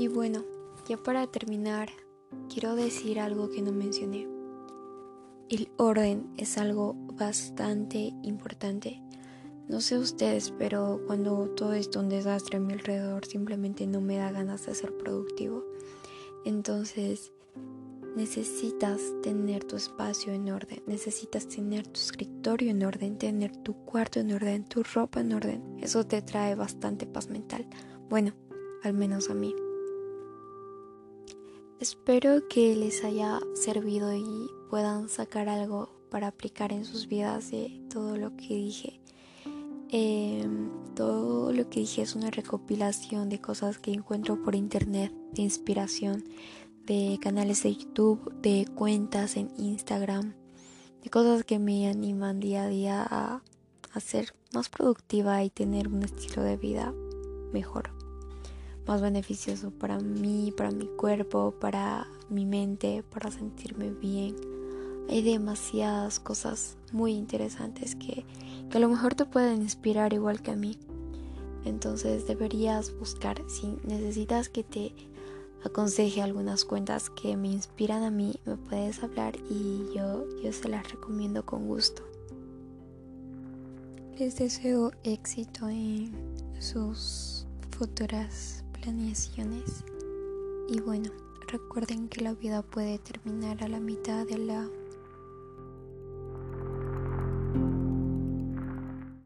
Y bueno, ya para terminar, quiero decir algo que no mencioné. El orden es algo bastante importante. No sé ustedes, pero cuando todo es un desastre a mi alrededor, simplemente no me da ganas de ser productivo. Entonces, necesitas tener tu espacio en orden, necesitas tener tu escritorio en orden, tener tu cuarto en orden, tu ropa en orden. Eso te trae bastante paz mental. Bueno, al menos a mí. Espero que les haya servido y puedan sacar algo para aplicar en sus vidas de todo lo que dije. Em, todo lo que dije es una recopilación de cosas que encuentro por internet, de inspiración, de canales de YouTube, de cuentas en Instagram, de cosas que me animan día a día a, a ser más productiva y tener un estilo de vida mejor, más beneficioso para mí, para mi cuerpo, para mi mente, para sentirme bien. Hay demasiadas cosas muy interesantes que que a lo mejor te pueden inspirar igual que a mí. Entonces deberías buscar, si necesitas que te aconseje algunas cuentas que me inspiran a mí, me puedes hablar y yo, yo se las recomiendo con gusto. Les deseo éxito en sus futuras planeaciones. Y bueno, recuerden que la vida puede terminar a la mitad de la